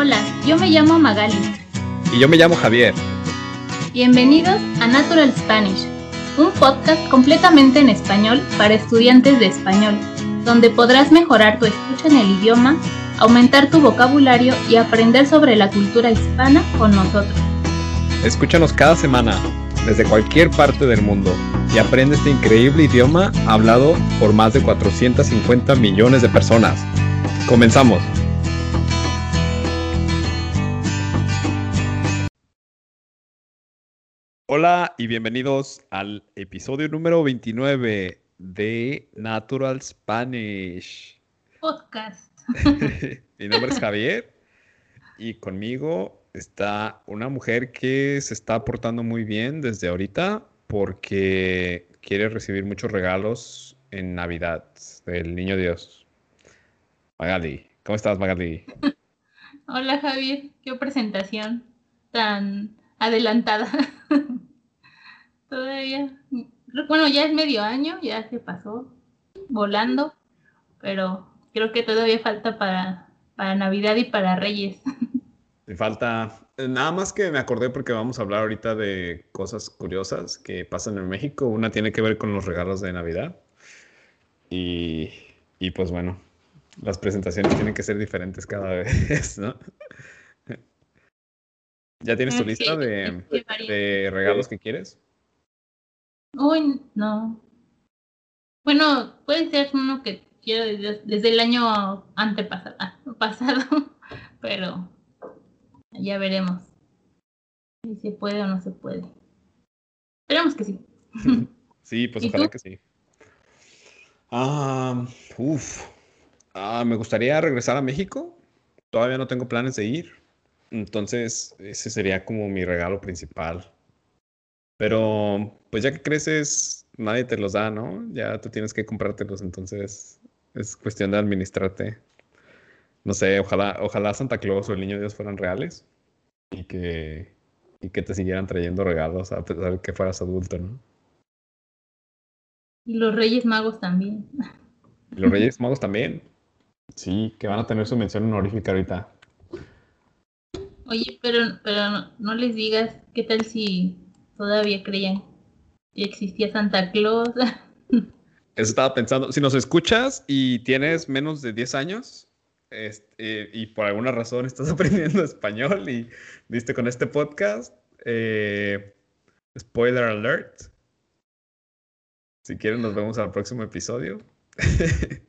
Hola, yo me llamo Magali. Y yo me llamo Javier. Bienvenidos a Natural Spanish, un podcast completamente en español para estudiantes de español, donde podrás mejorar tu escucha en el idioma, aumentar tu vocabulario y aprender sobre la cultura hispana con nosotros. Escúchanos cada semana desde cualquier parte del mundo y aprende este increíble idioma hablado por más de 450 millones de personas. Comenzamos. Hola y bienvenidos al episodio número 29 de Natural Spanish. Podcast. Mi nombre es Javier y conmigo está una mujer que se está portando muy bien desde ahorita porque quiere recibir muchos regalos en Navidad del Niño Dios. Magali, ¿cómo estás Magali? Hola Javier, qué presentación tan adelantada. Todavía, bueno, ya es medio año, ya se pasó volando, pero creo que todavía falta para, para Navidad y para Reyes. Me falta, nada más que me acordé porque vamos a hablar ahorita de cosas curiosas que pasan en México. Una tiene que ver con los regalos de Navidad. Y, y pues bueno, las presentaciones tienen que ser diferentes cada vez, ¿no? ¿Ya tienes tu lista de, de regalos que quieres? Uy, no. Bueno, puede ser uno que quiero desde, desde el año antepasado, ah, pasado, pero ya veremos si se puede o no se puede. Esperemos que sí. Sí, pues ojalá que sí. Ah, uf. Ah, me gustaría regresar a México. Todavía no tengo planes de ir. Entonces, ese sería como mi regalo principal. Pero, pues ya que creces, nadie te los da, ¿no? Ya tú tienes que comprártelos, entonces es cuestión de administrarte. No sé, ojalá, ojalá Santa Claus o el Niño Dios fueran reales y que, y que te siguieran trayendo regalos a pesar de que fueras adulto, ¿no? Y los Reyes Magos también. ¿Y los Reyes Magos también? Sí, que van a tener su mención honorífica ahorita. Oye, pero, pero no, no les digas qué tal si todavía creían que existía Santa Claus. Eso estaba pensando. Si nos escuchas y tienes menos de 10 años este, y por alguna razón estás aprendiendo español y viste con este podcast, eh, spoiler alert. Si quieren, nos vemos al próximo episodio.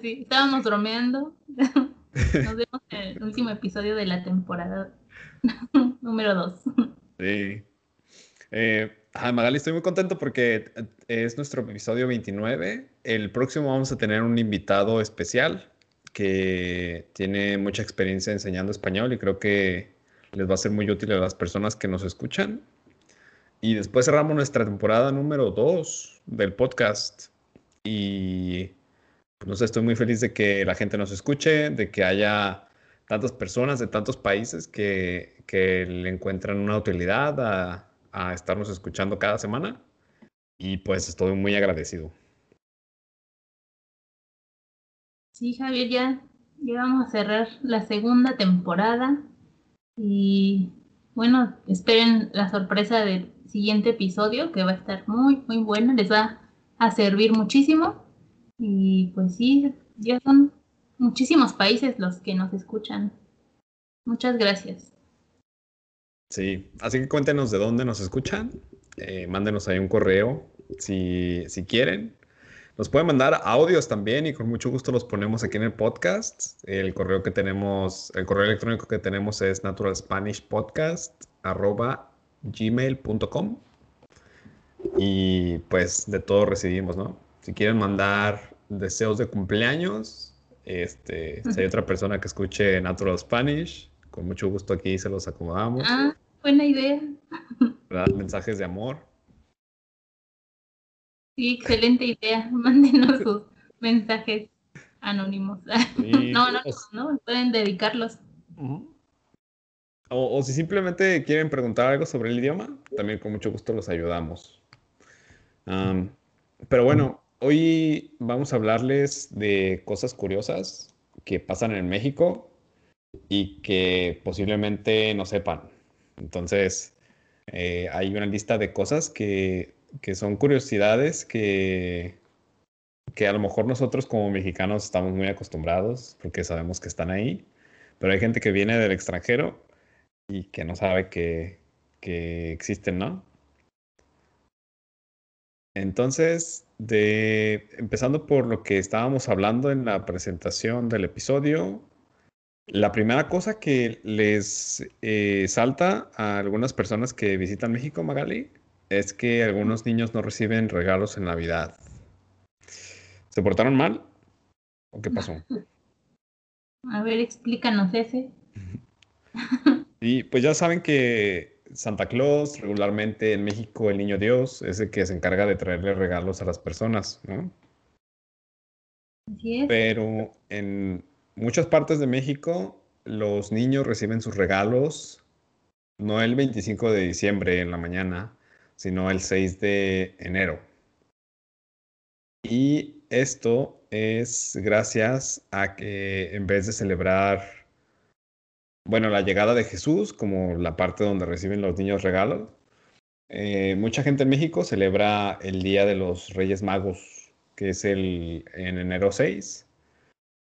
Sí, estábamos bromeando. Nos vemos en el último episodio de la temporada número 2. Sí. Eh, Magali, estoy muy contento porque es nuestro episodio 29. El próximo vamos a tener un invitado especial que tiene mucha experiencia enseñando español y creo que les va a ser muy útil a las personas que nos escuchan. Y después cerramos nuestra temporada número 2 del podcast. Y pues, no sé, estoy muy feliz de que la gente nos escuche, de que haya tantas personas de tantos países que, que le encuentran una utilidad a, a estarnos escuchando cada semana y pues estoy muy agradecido. Sí, Javier, ya, vamos a cerrar la segunda temporada y bueno, esperen la sorpresa del siguiente episodio que va a estar muy, muy bueno, les va a servir muchísimo y pues sí, ya son muchísimos países los que nos escuchan. Muchas gracias. Sí, así que cuéntenos de dónde nos escuchan. Eh, mándenos ahí un correo si, si quieren. Nos pueden mandar audios también y con mucho gusto los ponemos aquí en el podcast. El correo que tenemos, el correo electrónico que tenemos es naturalspanishpodcast.gmail.com y pues de todo recibimos, ¿no? Si quieren mandar deseos de cumpleaños, este, si hay otra persona que escuche Natural Spanish, con mucho gusto aquí se los acomodamos. Ah, buena idea. ¿Verdad? Mensajes de amor. Sí, excelente idea. Mándenos sus mensajes anónimos. Sí, no, no, no, no, pueden dedicarlos. o, o, si simplemente quieren preguntar algo sobre el idioma, también con mucho gusto los ayudamos. Um, pero bueno, hoy vamos a hablarles de cosas curiosas que pasan en México y que posiblemente no sepan. Entonces, eh, hay una lista de cosas que, que son curiosidades que, que a lo mejor nosotros como mexicanos estamos muy acostumbrados porque sabemos que están ahí, pero hay gente que viene del extranjero y que no sabe que, que existen, ¿no? Entonces, de, empezando por lo que estábamos hablando en la presentación del episodio, la primera cosa que les eh, salta a algunas personas que visitan México, Magali, es que algunos niños no reciben regalos en Navidad. ¿Se portaron mal? ¿O qué pasó? A ver, explícanos ese. Y pues ya saben que Santa Claus, regularmente en México el niño Dios, es el que se encarga de traerle regalos a las personas, ¿no? Así es. Pero en muchas partes de México los niños reciben sus regalos no el 25 de diciembre en la mañana, sino el 6 de enero. Y esto es gracias a que en vez de celebrar, bueno, la llegada de Jesús como la parte donde reciben los niños regalos, eh, mucha gente en México celebra el Día de los Reyes Magos, que es el en enero 6.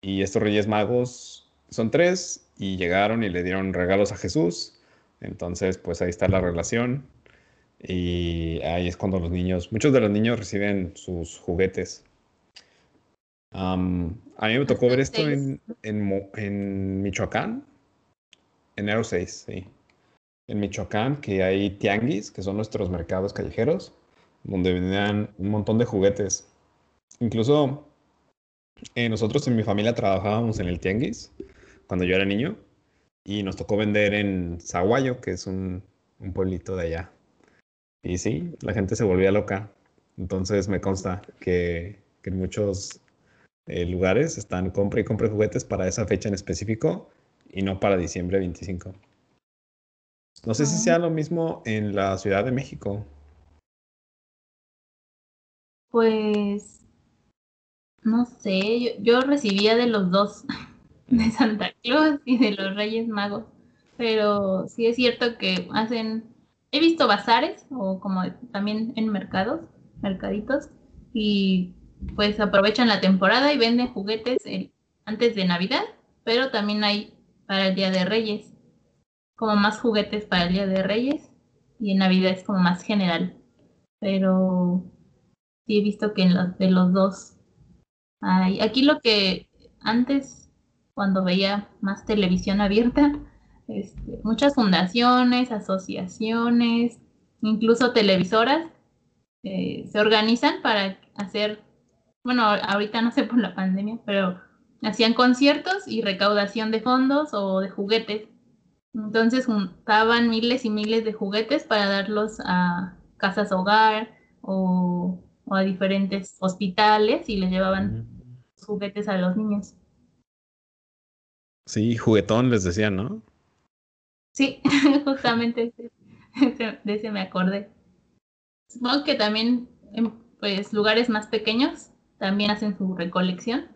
Y estos Reyes Magos son tres y llegaron y le dieron regalos a Jesús. Entonces, pues ahí está la relación. Y ahí es cuando los niños, muchos de los niños reciben sus juguetes. Um, a mí me tocó ver esto en, en, en, Michoacán, enero 6, sí. En Michoacán, que hay tianguis, que son nuestros mercados callejeros, donde vendían un montón de juguetes. Incluso eh, nosotros en mi familia trabajábamos en el tianguis cuando yo era niño y nos tocó vender en Zaguayo, que es un, un pueblito de allá. Y sí, la gente se volvía loca. Entonces me consta que, que en muchos eh, lugares están compra y compra juguetes para esa fecha en específico y no para diciembre 25. No sé si sea lo mismo en la Ciudad de México. Pues no sé, yo, yo recibía de los dos, de Santa Claus y de los Reyes Magos, pero sí es cierto que hacen, he visto bazares o como también en mercados, mercaditos, y pues aprovechan la temporada y venden juguetes antes de Navidad, pero también hay para el Día de Reyes, como más juguetes para el Día de Reyes y en Navidad es como más general. Pero sí he visto que en los, de los dos hay. Aquí lo que antes, cuando veía más televisión abierta, este, muchas fundaciones, asociaciones, incluso televisoras, eh, se organizan para hacer bueno, ahorita no sé por la pandemia, pero hacían conciertos y recaudación de fondos o de juguetes. Entonces juntaban miles y miles de juguetes para darlos a casas hogar o, a diferentes hospitales y les llevaban juguetes a los niños. Sí, juguetón les decían, ¿no? Sí, justamente de ese me acordé. Supongo que también en pues, lugares más pequeños también hacen su recolección,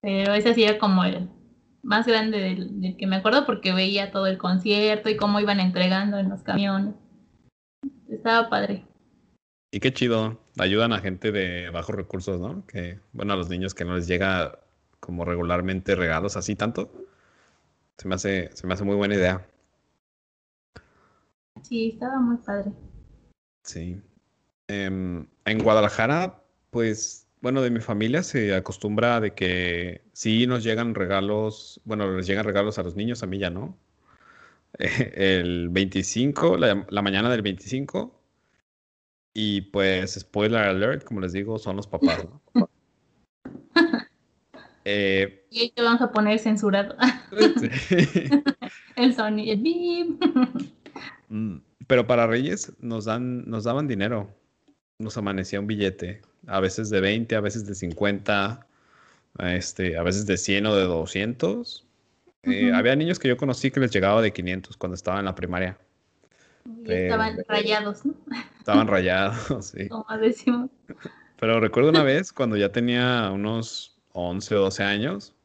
pero ese sí era como el más grande del, que me acuerdo porque veía todo el concierto y cómo iban entregando en los camiones. Estaba padre. Y qué chido, ayudan a gente de bajos recursos, ¿no? Que, bueno, a los niños que no les llega como regularmente regalos así tanto. Se me hace, se me hace muy buena idea. Sí, estaba muy padre. Sí. Em, en Guadalajara, pues bueno, de mi familia se acostumbra de que sí nos llegan regalos, bueno, les llegan regalos a los niños, a mí ya no. el 25, la, mañana del 25. Y pues, spoiler alert, como les digo, son los papás, ¿no? eh, y ahí te vamos a poner censurado. el sonido, el mm, Pero para Reyes nos dan, nos daban dinero. Nos amanecía un billete a veces de 20, a veces de 50, este, a veces de 100 o de 200. Eh, había niños que yo conocí que les llegaba de 500 cuando estaba en la primaria. estaban rayados, ¿no? Estaban rayados, sí. Como decimos. Pero recuerdo una vez cuando ya tenía unos 11 o 12 años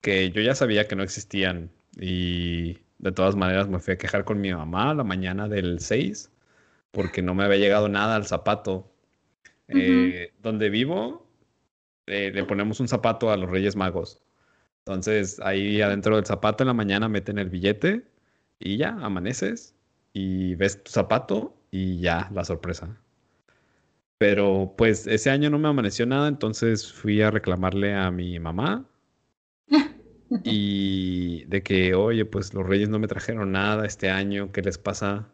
que yo ya sabía que no existían Y de todas maneras me fui a quejar con mi mamá la mañana del 6 porque no me había llegado nada al zapato. Eh, donde vivo, eh, le ponemos un zapato a los Reyes Magos. Entonces ahí adentro del zapato en la mañana meten el billete y ya, amaneces y ves tu zapato y ya, la sorpresa. Pero pues ese año no me amaneció nada, entonces fui a reclamarle a mi mamá y de que, oye, pues los reyes no me trajeron nada este año, ¿qué les pasa?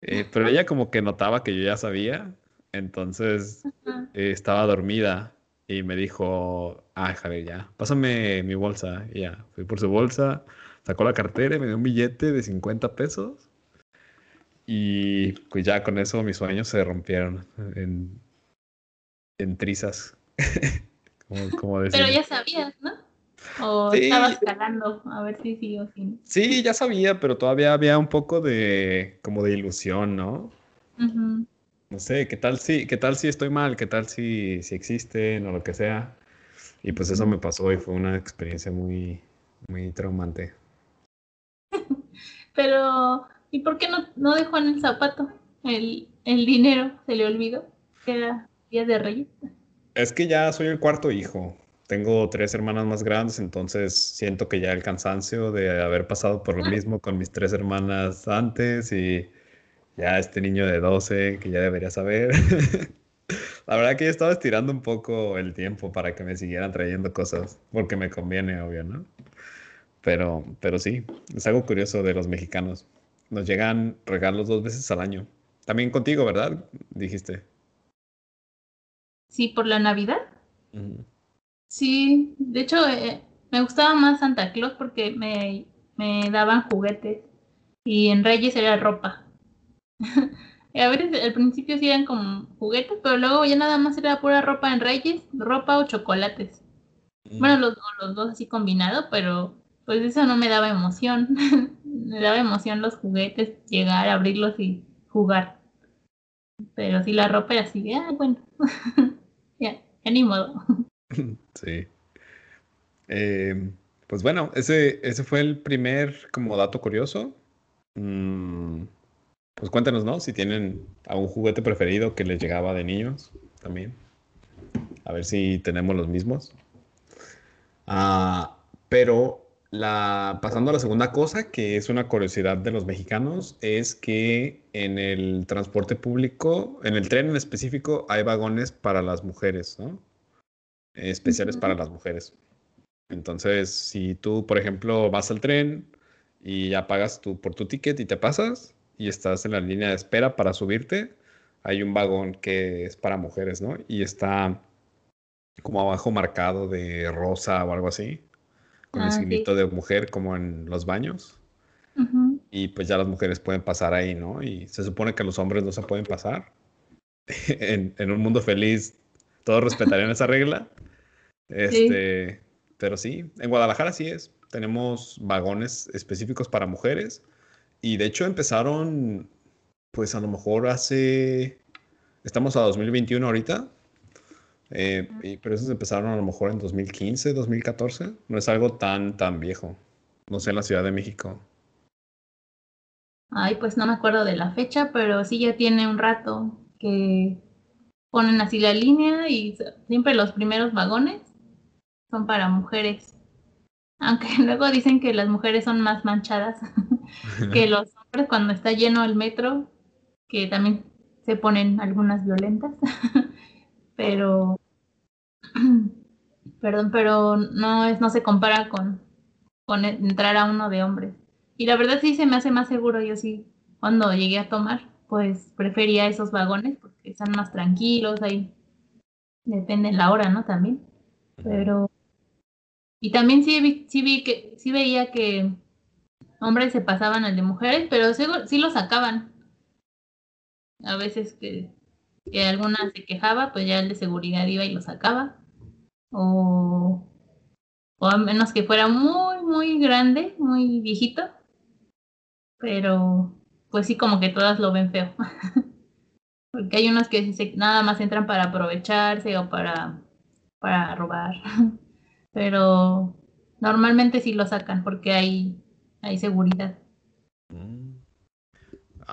Eh, pero ella como que notaba que yo ya sabía, entonces eh, estaba dormida y me dijo, ah, Javier, ya, pásame mi bolsa. Y ya, fui por su bolsa, sacó la cartera y me dio un billete de 50 pesos. Y pues ya con eso mis sueños se rompieron en, en trizas. como, Pero ya sabías, ¿no? ¿O estabas calando a ver si sí o sí? Sí, ya sabía, pero todavía había un poco de como de ilusión, ¿no? No sé, ¿qué tal si, qué tal si estoy mal? ¿Qué tal si, si existen o lo que sea? Y pues eso me pasó y fue una experiencia muy, muy traumante. pero, ¿y por qué no, no dejó en el zapato el, el dinero? ¿Se le olvidó? Que era Día de Reyes. Es que ya soy el cuarto hijo tengo tres hermanas más grandes, entonces siento que ya el cansancio de haber pasado por lo mismo con mis tres hermanas antes y ya este niño de 12 que ya debería saber. La verdad que yo estaba estirando un poco el tiempo para que me siguieran trayendo cosas, porque me conviene, obvio, ¿no? Pero, pero sí, es algo curioso de los mexicanos. Nos llegan regalos dos veces al año. También contigo, ¿verdad? Dijiste. Sí, por la Navidad. Sí, de hecho eh, me gustaba más Santa Claus porque me, me daban juguetes y en Reyes era ropa. a veces al principio sí eran como juguetes, pero luego ya nada más era pura ropa en Reyes, ropa o chocolates. Mm. Bueno, los, los dos así combinados, pero pues eso no me daba emoción. me daba emoción los juguetes, llegar, abrirlos y jugar. Pero sí la ropa era así, ah, bueno, ya, ya ni modo. Sí. Em, pues bueno, ese, ese fue el primer como dato curioso. Mm, pues cuéntanos, ¿no? Si tienen algún juguete preferido que les llegaba de niños también. A ver si tenemos los mismos. Ah, pero la, pasando a la segunda cosa, que es una curiosidad de los mexicanos, es que en el transporte público, en el tren en específico, hay vagones para las mujeres, ¿no? especiales para las mujeres. Entonces, si tú, por ejemplo, vas al tren y ya pagas tu, por tu ticket y te pasas y estás en la línea de espera para subirte, hay un vagón que es para mujeres, ¿no? Y está como abajo marcado de rosa o algo así, con el ah, signito de mujer como en los baños. Y pues ya las mujeres pueden pasar ahí, ¿no? Y se supone que los hombres no se pueden pasar. en, en un mundo feliz, todos respetarían esa regla. Este, Pero sí, en Guadalajara sí es. Tenemos vagones específicos para mujeres. Y de hecho empezaron, pues a lo mejor hace, estamos a 2021 ahorita, eh, pero esos empezaron a lo mejor en 2015, 2014. No es algo tan, tan viejo. No sé, en la Ciudad de México. Ay, pues no me acuerdo de la fecha, pero sí ya tiene un rato que ponen así la línea y siempre los primeros vagones son para mujeres. Aunque luego dicen que las mujeres son más manchadas que los hombres cuando está lleno el metro, que también se ponen algunas violentas. pero, perdón, pero no es, no se compara con, con entrar a uno de hombres. Y la verdad sí se me hace más seguro, yo sí, cuando llegué a tomar, pues prefería esos vagones porque están más tranquilos, ahí depende de la hora, ¿no? También. Pero y también sí vi, sí vi que sí veía que hombres se pasaban al de mujeres, pero sí, lo sacaban. A veces que, que alguna se quejaba, pues ya el de seguridad iba y lo sacaba. O, o a menos que fuera muy, muy grande, muy viejito. Pero pues sí, como que todas lo ven feo. Porque hay unos que nada más entran para aprovecharse o para, para robar. Pero normalmente sí lo sacan porque hay, hay seguridad. Mm.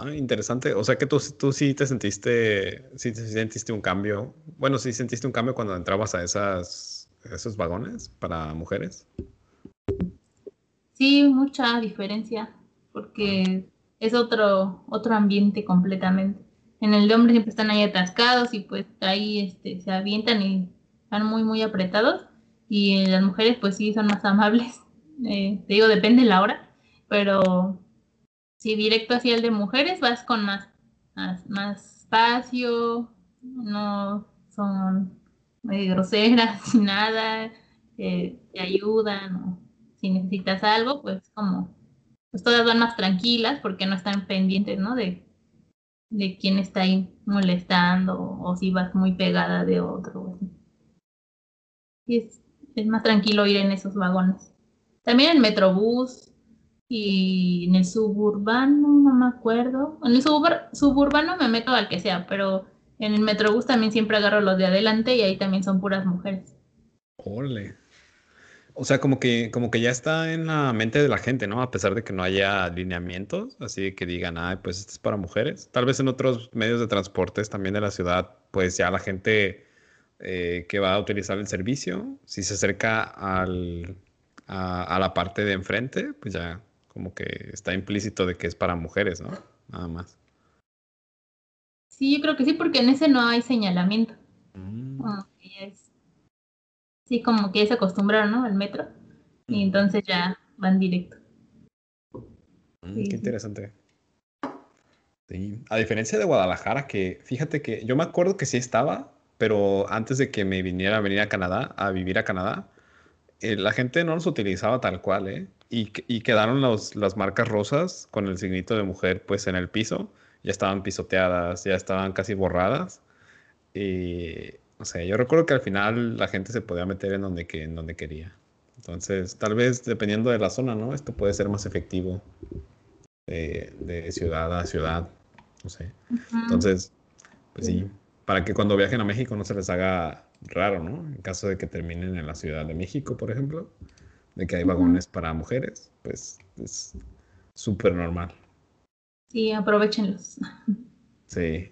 Ah, interesante. O sea que tú, tú sí te sentiste, sí te sentiste un cambio. Bueno, sí sentiste un cambio cuando entrabas a esas, esos vagones para mujeres. Sí, mucha diferencia, porque es otro, otro ambiente completamente. En el de hombres siempre están ahí atascados y pues ahí este, se avientan y están muy, muy apretados. Y las mujeres pues sí son más amables. Eh, te digo, depende de la hora, pero si directo hacia el de mujeres vas con más, más, espacio, no son groseras ni nada, te ayudan, o si necesitas algo, pues como, pues todas van más tranquilas porque no están pendientes, ¿no? De, de quién está ahí molestando o, si vas muy pegada de otro. Es, es más tranquilo ir en esos vagones. También el Metrobús, y en el suburbano no me acuerdo. En el suburbano me meto al que sea, pero en el Metrobús también siempre agarro los de adelante y ahí también son puras mujeres. Ole. O sea, como que, como que ya está en la mente de la gente, ¿no? A pesar de que no haya alineamientos, así que digan, ay, pues esto es para mujeres. Tal vez en otros medios de transportes también de la ciudad, pues ya la gente eh, que va a utilizar el servicio, si se acerca al, a la parte de enfrente, pues ya como que está implícito de que es para mujeres, ¿no? Nada más. Sí, yo creo que sí, porque en ese no hay señalamiento. Mm. Sí, como que ya se acostumbraron, ¿no? Al metro. Y mm. entonces ya van directo. Mm, qué interesante. Sí. A diferencia de Guadalajara, que fíjate que yo me acuerdo que sí estaba, pero antes de que me viniera a venir a Canadá, a vivir a Canadá, eh, la gente no los utilizaba tal cual, ¿eh? Y, y quedaron los, las marcas rosas con el signito de mujer pues en el piso. Ya estaban pisoteadas, ya estaban casi borradas. Y, o sea, yo recuerdo que al final la gente se podía meter en donde, que, en donde quería. Entonces, tal vez dependiendo de la zona, ¿no? Esto puede ser más efectivo de, de ciudad a ciudad. No sé. Entonces, pues sí, para que cuando viajen a México no se les haga raro, ¿no? En caso de que terminen en la Ciudad de México, por ejemplo, de que hay vagones para mujeres, pues es súper normal. Sí, aprovechenlos. Sí.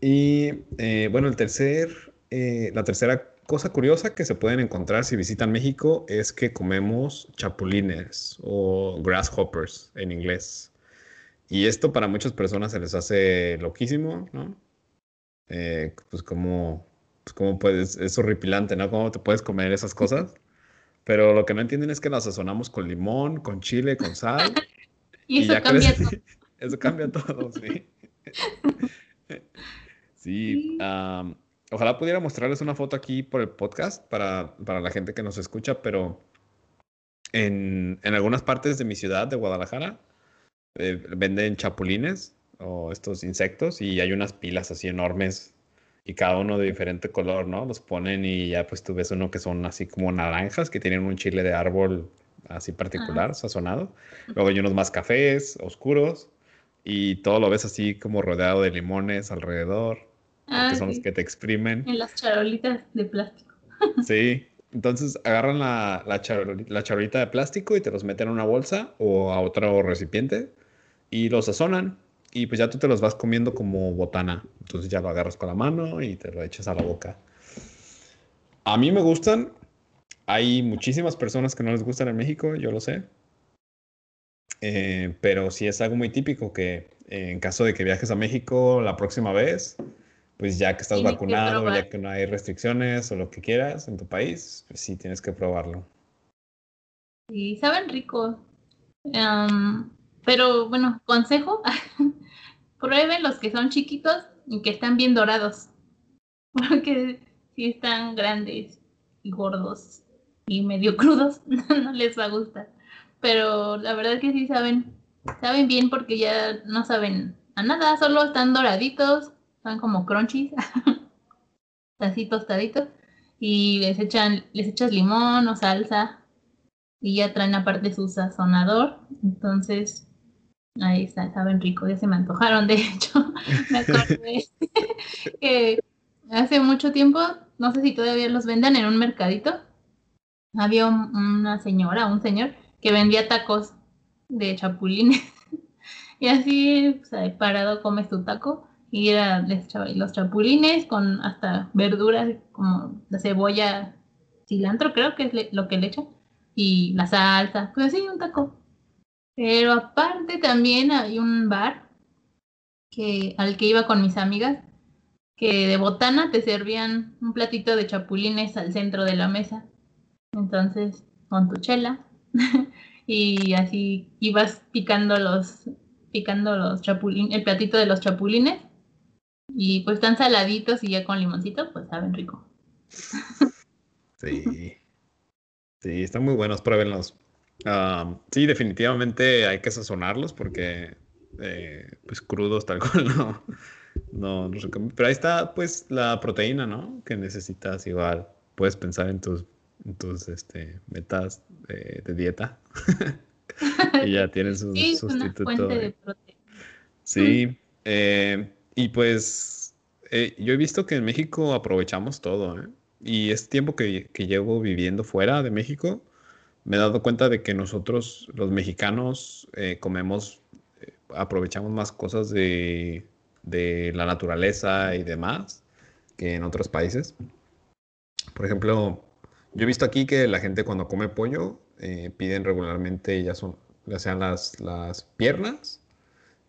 Y eh, bueno, el tercer, eh, la tercera cosa curiosa que se pueden encontrar si visitan México es que comemos chapulines o grasshoppers en inglés. Y esto para muchas personas se les hace loquísimo, ¿no? Eh, pues como pues, cómo puedes, es horripilante, ¿no? ¿Cómo te puedes comer esas cosas? Pero lo que no entienden es que las sazonamos con limón, con chile, con sal. y, eso cambia todo. Eso cambia todo, sí. sí, ojalá pudiera mostrarles una foto aquí por el podcast para, para la gente que nos escucha, pero en, en, algunas partes de mi ciudad, de Guadalajara, eh, venden chapulines o estos insectos y hay unas pilas así enormes y cada uno de diferente color, ¿no? Los ponen y ya pues tú ves uno que son así como naranjas, que tienen un chile de árbol así particular, sazonado. Luego hay unos más cafés, oscuros, y todo lo ves así como rodeado de limones alrededor, que son los que te exprimen. En las charolitas de plástico. sí, entonces agarran la, la, la charolita de plástico y te los meten en una bolsa o a otro recipiente y los sazonan y pues ya tú te los vas comiendo como botana. Entonces ya lo agarras con la mano y te lo echas a la boca. A mí me gustan. Hay muchísimas personas que no les gustan en México, yo lo sé. Eh, pero sí es algo muy típico que en caso de que viajes a México la próxima vez, pues ya que estás vacunado, ya que no hay restricciones o lo que quieras en tu país, pues sí tienes que probarlo. Sí, saben rico. pero bueno, consejo, prueben los que son chiquitos y que están bien dorados. Porque si están grandes y gordos y medio crudos, no les va a gustar. Pero la verdad es que sí saben, saben bien porque ya no saben a nada, solo están doraditos, están como crunchies, así tostaditos, y les echan, les echas limón o salsa y ya traen aparte su sazonador. Entonces, Ahí está, saben rico, ya se me antojaron, de hecho, me acordé que hace mucho tiempo, no sé si todavía los vendan en un mercadito, había una señora, un señor, que vendía tacos de chapulines. y así, o parado comes tu taco y era los chapulines con hasta verduras como la cebolla, cilantro creo que es lo que le echan, y la salsa, pues así un taco. Pero aparte también hay un bar que, al que iba con mis amigas, que de botana te servían un platito de chapulines al centro de la mesa. Entonces, con tu chela, y así ibas picando los, picando los chapulines, el platito de los chapulines, y pues están saladitos y ya con limoncito, pues saben rico. Sí. Sí, están muy buenos, pruébenlos. Sí, definitivamente hay que sazonarlos porque eh, pues crudos tal cual no, no, no Pero ahí está pues la proteína, ¿no? Que necesitas igual. Puedes pensar en tus, en tus este, metas de, dieta. y ya tienes un sí, sustituto. Una fuente de proteína. Sí, eh, y pues eh, yo he visto que en México aprovechamos todo, ¿eh? Y es tiempo que, que, llevo viviendo fuera de México, me he dado cuenta de que nosotros, los mexicanos, eh, comemos, eh, aprovechamos más cosas de, de, la naturaleza y demás que en otros países. Por ejemplo, yo he visto aquí que la gente cuando come pollo eh, piden regularmente, ya, son, sean las, las piernas,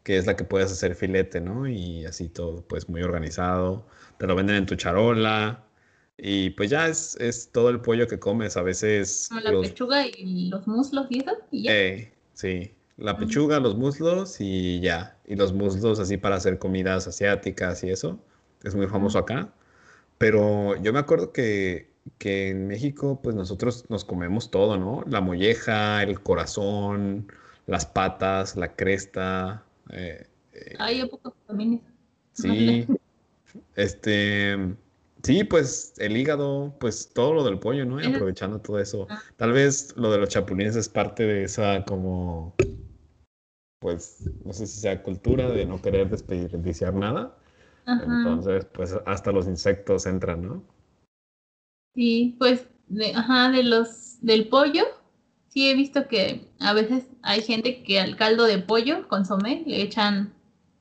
que es la que puedes hacer filete, ¿no? Y así todo, pues muy organizado. Te lo venden en tu charola y pues ya es, es todo el pollo que comes. A veces. Como la pechuga y los muslos y eso. Y ya. Eh, sí. La pechuga, los muslos y ya. Y los muslos así para hacer comidas asiáticas y eso. Es muy famoso acá. Pero yo me acuerdo que, que en México, pues nosotros nos comemos todo, ¿no? La molleja, el corazón, las patas, la cresta. Eh, eh, Ay, ¿a poco también Sí. Este. Sí, pues el hígado, pues todo lo del pollo, ¿no? Y aprovechando todo eso. Ah. Tal vez lo de los chapulines es parte de esa como, pues, no sé si sea cultura de no querer desperdiciar nada. Entonces, pues hasta los insectos entran, ¿no? Sí, pues, de, ajá, de los, del pollo, sí he visto que a veces hay gente que al caldo de pollo, consomé, le echan,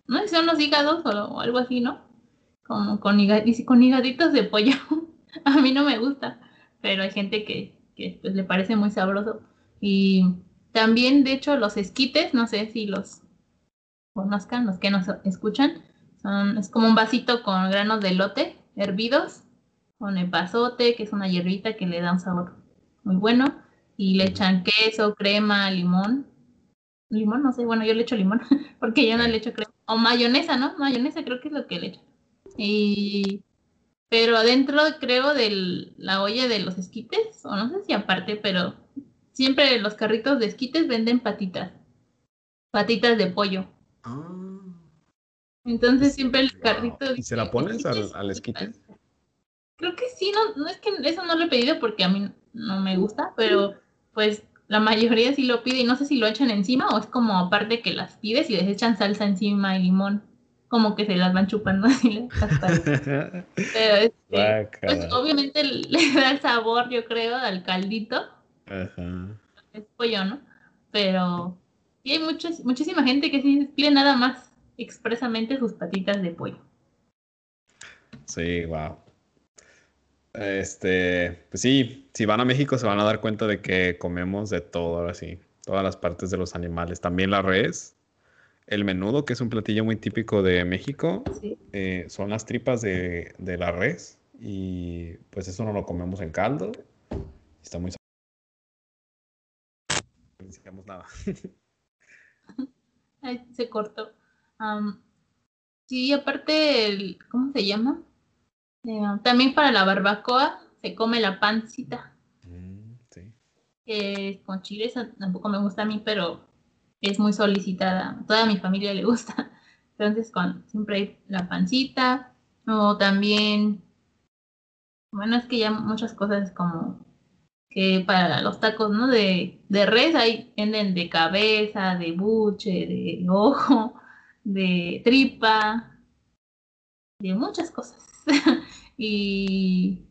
no sé son los hígados o algo así, ¿no? Como con, con higaditos de pollo. a mí no me gusta, pero hay gente que, pues, le parece muy sabroso. Y también, de hecho, los esquites, no sé si los conozcan, los que nos escuchan, son, es como un vasito con granos de lote hervidos, con epazote, que es una hierbita que le da un sabor muy bueno, y le echan queso, crema, limón. Limón, no sé, bueno, yo le echo limón, porque yo no le echo crema. O mayonesa, ¿no? Mayonesa creo que es lo que le echan. Y, pero adentro creo de la olla de los esquites, o no sé si aparte, pero siempre los carritos de esquites venden patitas, patitas de pollo. Ah. Entonces siempre el carrito... ¿Y se la pones al, al, esquite? Creo que sí, no, no es que eso no lo he pedido porque a mí no me gusta, pero pues la mayoría sí lo pide y no sé si lo echan encima o es como aparte que las pides y les echan salsa encima y limón como que se las van chupando así Pero este, pues obviamente le da el sabor, yo creo, al caldito. Ajá. Es pollo, ¿no? Pero sí hay muchos, muchísima gente que sí pide nada más expresamente sus patitas de pollo. Sí, wow. Este, pues sí, si van a México se van a dar cuenta de que comemos de todo, ahora sí, todas las partes de los animales, también la res el menudo, que es un platillo muy típico de México, eh, son las tripas de, la res y pues eso no lo comemos en caldo. Está muy... No decíamos nada. se cortó. sí, aparte, ¿cómo se llama? Eh, también para la barbacoa se come la pancita. Mm, sí. con chile, tampoco me gusta a mí, pero es muy solicitada, toda mi familia le gusta. Entonces, con, siempre hay la pancita, o también, bueno, es que ya muchas cosas como que para los tacos, ¿no? De, de res hay, venden de cabeza, de buche, de ojo, de tripa, de muchas cosas. y,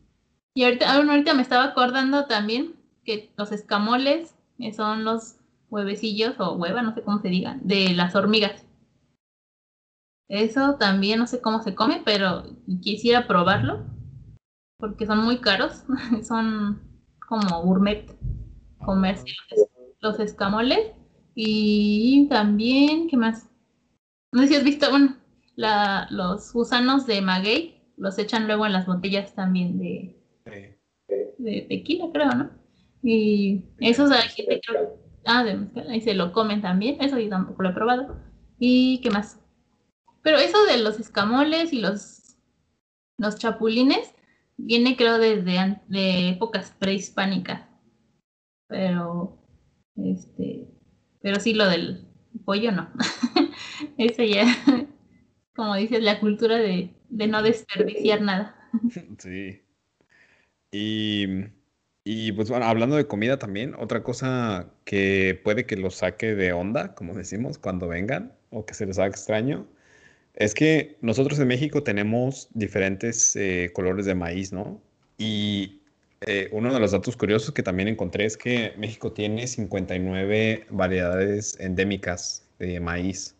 y ahorita, ahorita me estaba acordando también que los escamoles que son los huevecillos o hueva, no sé cómo se diga, de las hormigas. Eso también no sé cómo se come, pero quisiera probarlo porque son muy caros. son como gourmet comerse los escamoles. Y también, ¿qué más? No sé si has visto, bueno, la, los gusanos de maguey los echan luego en las botellas también de, de tequila, creo, ¿no? Y esos hay gente creo, ah, de y se lo comen también, eso yo tampoco lo he probado. ¿Y qué más? Pero eso de los escamoles y los, los chapulines viene creo desde de épocas prehispánicas. Pero, este, pero sí lo del pollo no. Ese ya, como dices, la cultura de, de no desperdiciar nada. Sí. Y, y pues hablando de comida también, otra cosa que puede que los saque de onda, como decimos, cuando vengan, o que se les haga extraño, es que nosotros en México tenemos diferentes eh, colores de maíz, ¿no? Y eh, uno de los datos curiosos que también encontré es que México tiene 59 variedades endémicas de maíz.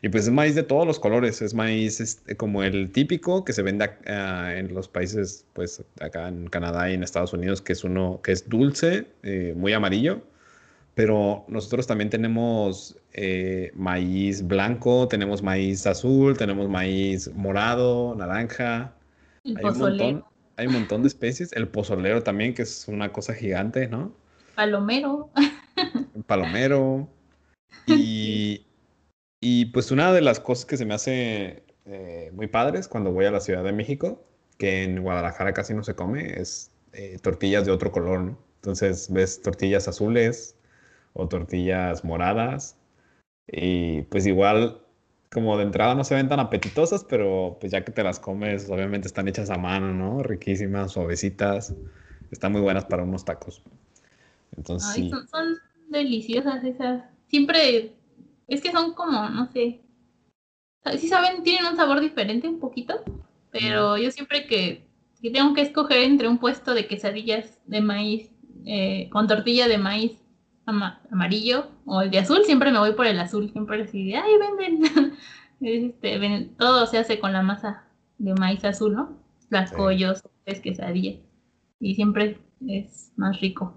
Y pues es maíz de todos los colores, es maíz este, como el típico que se vende ah, en los países, pues acá en Canadá y en Estados Unidos, que es uno que es dulce, eh, muy amarillo pero nosotros también tenemos eh, maíz blanco, tenemos maíz azul, tenemos maíz morado, naranja. hay un, montón, hay un montón de especies. El pozolero también, que es una cosa gigante, ¿no? Palomero. Palomero. Y, y pues una de las cosas que se me hace eh, muy padres cuando voy a la Ciudad de México, que en Guadalajara casi no se come, es eh, tortillas de otro color, ¿no? Entonces ves tortillas azules, o tortillas moradas. Y pues igual, como de entrada no se ven tan apetitosas, pero pues ya que te las comes, obviamente están hechas a mano, ¿no? Riquísimas, suavecitas. Están muy buenas para unos tacos. Entonces, sí. son, deliciosas esas. Siempre, es que son como, no sé. Sí saben, tienen un sabor diferente un poquito, pero yo siempre que, que tengo que escoger entre un puesto de quesadillas de maíz, eh, con tortilla de maíz amarillo o el de azul, siempre me voy por el azul, siempre así ay, venden. este, todo se hace con la masa de maíz azul, ¿no? Las collos, es quesadilla. Y siempre es más rico.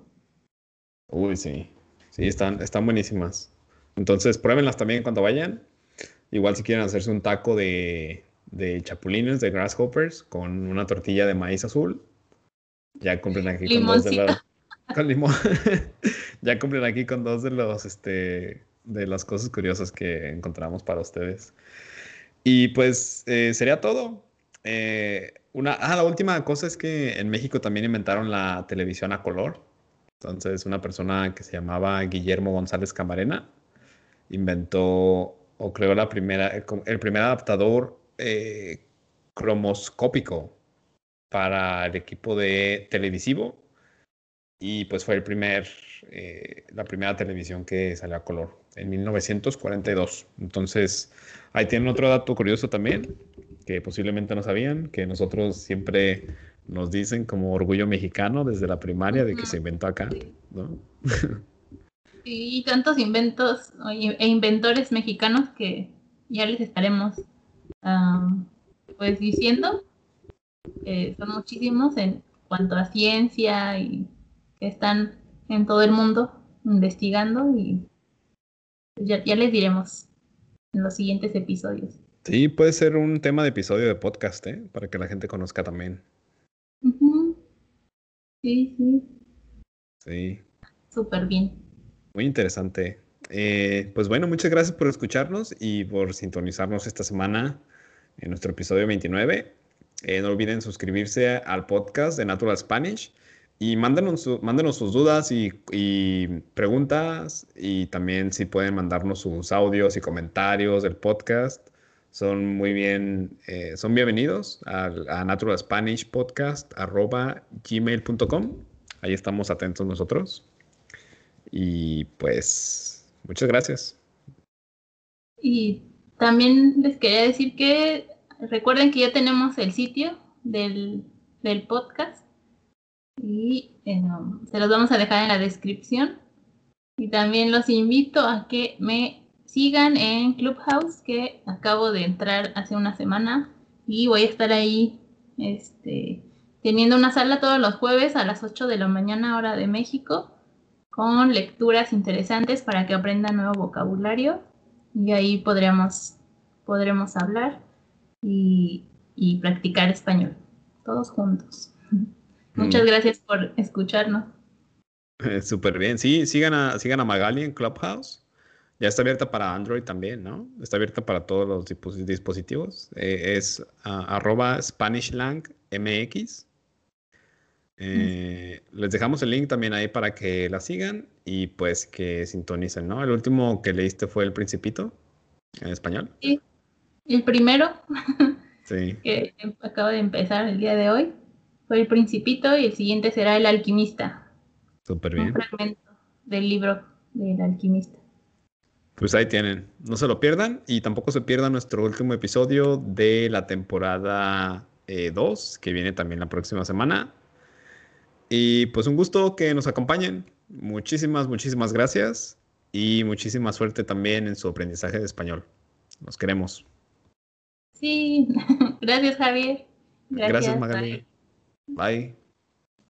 Uy, sí. Sí, están, están buenísimas. Entonces, pruébenlas también cuando vayan. Igual si quieren hacerse un taco de, de chapulines, de grasshoppers, con una tortilla de maíz azul. Ya compren aquí con dos de la, con limón. ya cumplen aquí con dos de los este de las cosas curiosas que encontramos para ustedes. Y pues eh, sería todo. Eh, una, ah, la última cosa es que en México también inventaron la televisión a color. Entonces, una persona que se llamaba Guillermo González Camarena inventó o creó la primera, el primer adaptador eh, cromoscópico para el equipo de televisivo y pues fue el primer, eh, la primera televisión que salió a color en 1942. Entonces, ahí tienen otro dato curioso también, que posiblemente no sabían, que nosotros siempre nos dicen como orgullo mexicano desde la primaria de que se inventó acá, ¿no? y tantos inventos e inventores mexicanos que ya les estaremos pues diciendo. son muchísimos en cuanto a ciencia y que están en todo el mundo investigando y ya, les diremos en los siguientes episodios. Sí, puede ser un tema de episodio de podcast, ¿eh? Para que la gente conozca también. Sí, sí. Sí. Súper bien. Muy interesante. Eh, pues bueno, muchas gracias por escucharnos y por sintonizarnos esta semana en nuestro episodio 29. Eh, no olviden suscribirse al podcast de Natural Spanish y mándenos, mándenos sus dudas y, preguntas y también si pueden mandarnos sus audios y comentarios del podcast. Son muy bien, eh, son bienvenidos a, a naturalspanishpodcast.gmail.com. Ahí estamos atentos nosotros. Y pues, muchas gracias. Y también les quería decir que recuerden que ya tenemos el sitio del, del podcast y eh, se los vamos a dejar en la descripción. Y también los invito a que me sigan en Clubhouse, que acabo de entrar hace una semana y voy a estar ahí este, teniendo una sala todos los jueves a las 8 de la mañana hora de México con lecturas interesantes para que aprendan nuevo vocabulario y ahí podremos, podremos hablar y, y practicar español, todos juntos. Muchas mm. gracias por escucharnos. Súper bien. Sí, sigan a, sigan a Magali en Clubhouse. Ya está abierta para Android también, ¿no? Está abierta para todos los dispositivos. Eh, es ah, arroba SpanishLangMX. Eh, les dejamos el link también ahí para que la sigan y pues que sintonicen, ¿no? El último que leíste fue El Principito en español. Sí, el primero sí. que acaba de empezar el día de hoy fue El Principito y el siguiente será El Alquimista. Súper bien. Un fragmento del libro del alquimista. Pues ahí tienen. No se lo pierdan y tampoco se pierdan nuestro último episodio de la temporada 2, eh, que viene también la próxima semana. Y pues un gusto que nos acompañen. Muchísimas, muchísimas gracias y muchísima suerte también en su aprendizaje de español. Nos queremos. Sí, gracias Javier. Gracias, gracias Magali. bye.